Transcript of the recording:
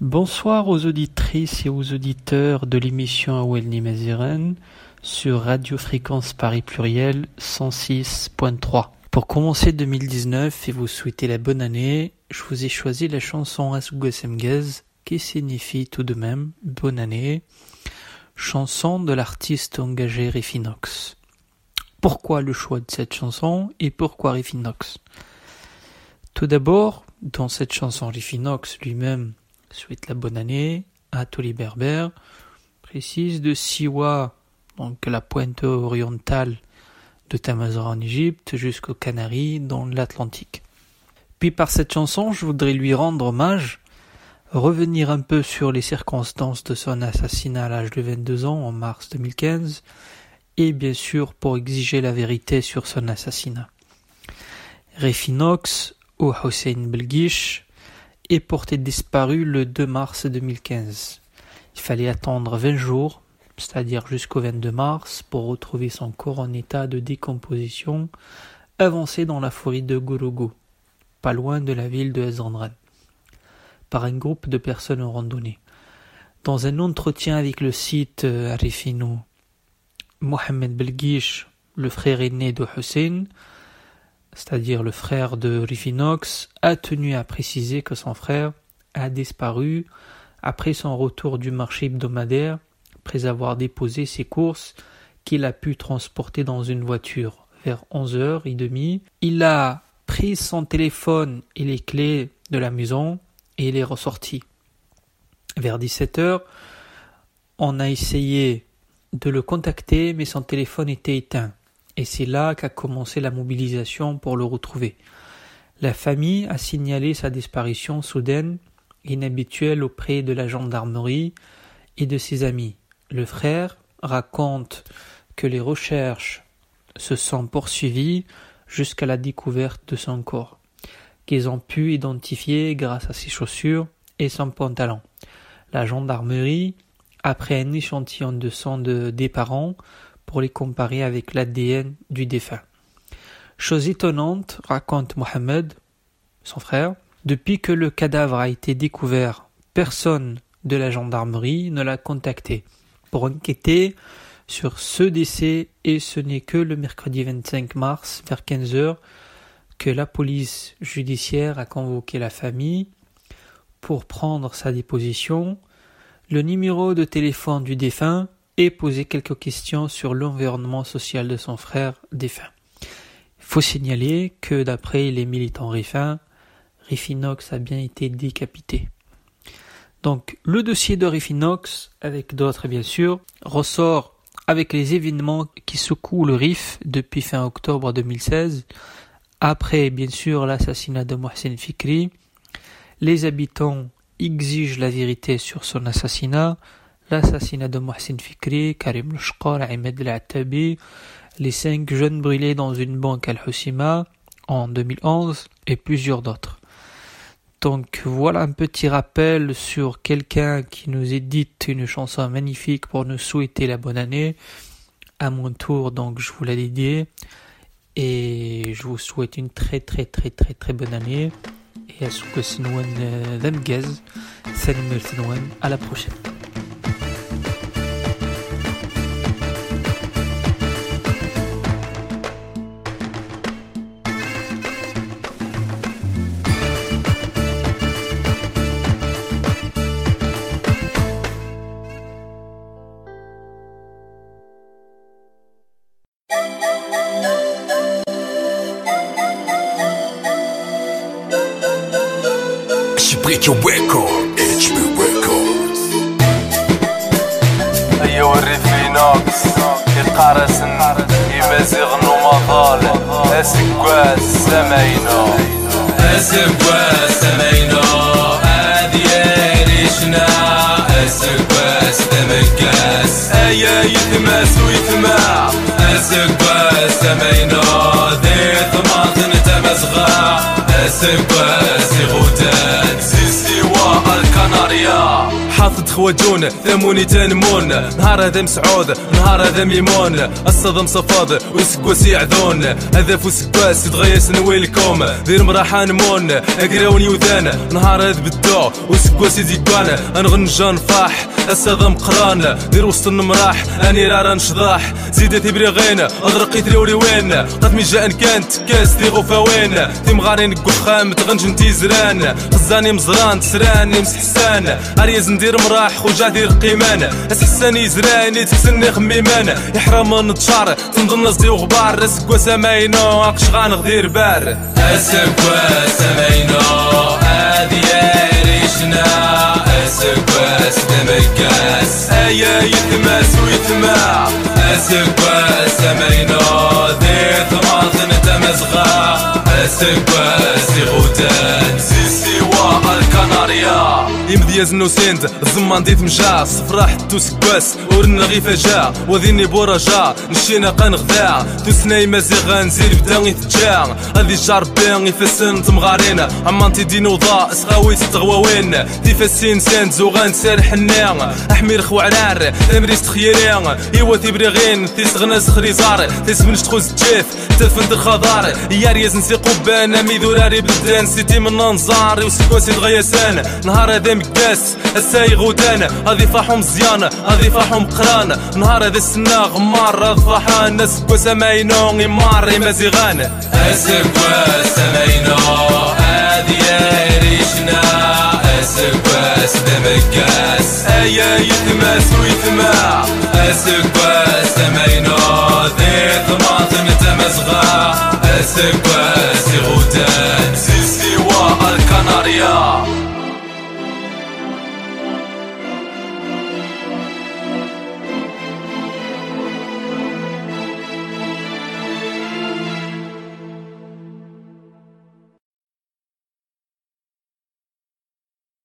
Bonsoir aux auditrices et aux auditeurs de l'émission Awel Maziren sur Radio Fréquence Paris Pluriel 106.3. Pour commencer 2019 et vous souhaiter la bonne année, je vous ai choisi la chanson Asugwasemgaz qui signifie tout de même bonne année, chanson de l'artiste engagé Refinox. Pourquoi le choix de cette chanson et pourquoi Refinox Tout d'abord, dans cette chanson, Refinox lui-même souhaite la bonne année à tous les précise de Siwa, donc la pointe orientale de Tamazora en Égypte, jusqu'aux Canaries dans l'Atlantique. Puis par cette chanson, je voudrais lui rendre hommage, revenir un peu sur les circonstances de son assassinat à l'âge de 22 ans en mars 2015, et bien sûr pour exiger la vérité sur son assassinat. Refinox ou Hossein Belgish est porté disparu le 2 mars 2015. Il fallait attendre 20 jours, c'est-à-dire jusqu'au 22 mars, pour retrouver son corps en état de décomposition avancé dans la forêt de Gorogo, pas loin de la ville de Ezandran, par un groupe de personnes en randonnée. Dans un entretien avec le site euh, Arifino Mohamed Belgish, le frère aîné de Hussein, c'est-à-dire le frère de Rifinox, a tenu à préciser que son frère a disparu après son retour du marché hebdomadaire, après avoir déposé ses courses qu'il a pu transporter dans une voiture. Vers 11h30, il a pris son téléphone et les clés de la maison et il est ressorti. Vers 17h, on a essayé de le contacter, mais son téléphone était éteint. Et c'est là qu'a commencé la mobilisation pour le retrouver. La famille a signalé sa disparition soudaine, inhabituelle auprès de la gendarmerie et de ses amis. Le frère raconte que les recherches se sont poursuivies jusqu'à la découverte de son corps, qu'ils ont pu identifier grâce à ses chaussures et son pantalon. La gendarmerie après un échantillon de sang de, des parents pour les comparer avec l'ADN du défunt. Chose étonnante, raconte Mohamed, son frère, depuis que le cadavre a été découvert, personne de la gendarmerie ne l'a contacté pour enquêter sur ce décès et ce n'est que le mercredi 25 mars vers 15 heures que la police judiciaire a convoqué la famille pour prendre sa déposition le numéro de téléphone du défunt et poser quelques questions sur l'environnement social de son frère défunt. Il faut signaler que d'après les militants Riffin, Riffinox a bien été décapité. Donc le dossier de Riffinox, avec d'autres bien sûr, ressort avec les événements qui secouent le RIF depuis fin octobre 2016, après bien sûr l'assassinat de Mohsen Fikri, les habitants exige la vérité sur son assassinat, l'assassinat de Mohsin Fikri, Karim Lushqar, Ahmed El les cinq jeunes brûlés dans une banque Al-Husima en 2011 et plusieurs d'autres. Donc voilà un petit rappel sur quelqu'un qui nous édite une chanson magnifique pour nous souhaiter la bonne année. À mon tour, donc je vous la dédie et je vous souhaite une très très très très très bonne année. Et à ce que ce soit le vingaz, c'est le vingaz, à la prochaine. Break your record HB Records أيوا الريفينوكس يقارسن يمازيغن ومظالم أسكواس سماينو أسكواس سماينو هادي ريشنا أسكواس تمكاس أيا يتماس ويتما أسكواس سماينو ذي ثماطن تمزغا أسكواس خوجون ثموني تنمون نهار هذا مسعود نهار هذا ميمون. الصدم صفاض وسكواس يعذون هذا فوسكواس يتغيس نويلكم. دير مراحة نمون اقراوني وذان نهار هذا بالدو وسكواس يزيكوان أنغنجا نفاح الصدم قران. دير وسط المراح أني رارا نشضاح. زيدة تبري غين اضرقي تريوري وين قد مي جاء كانت كاس تي غوفا وين تي مغارين قخام تغنج نتي زران خزاني مزران تسراني مسحسان اريز ندير مراح خوجا دير قيمان اسحساني زراني تكسني خميمان. يحرم نتشار تنظن نصدي وغبار. اسكوا سماينو اقشغان غدير بار. اسكوا سماينو هادي ريشنا اسكوا سدمكاس ايا يتماس ويتماع اسكوا سماينو دير ثماثن تمزغا اسكوا دياز نوسند زمان ديت مجاس صفراح توسكاس ورنا غي فجاع وذيني بورجا نشينا قنغذاع تسناي مازيغ نزيد بدا يتجاع هذي جار بان فسن تمغارين عمان تي دينو ضاء سغاوي تغواوين تيفاسين سان زوغان سير حنان أحمير خوعرار تمريس تخيران إيوا تيبري غين تيسغنا سخريزار تيسمنش تخوز تشيف تفند الخضار يا رياز نسي قبان أمي دولاري سيتي من نزاري وسكواسي تغيسان نهار هذا مكان. الناس السايغ غدانا هذي فرحهم مزيانة هذي فرحهم قرانة نهار هذا السنا غمار راض فرحان اسكوا سماينو غمار مازيغانا اسكوا سماينو هذي ريشنا اسكوا دمكاس ايا يتماس ويتما اسكوا سماينو ذي ثماطم تمزغا. اسكوا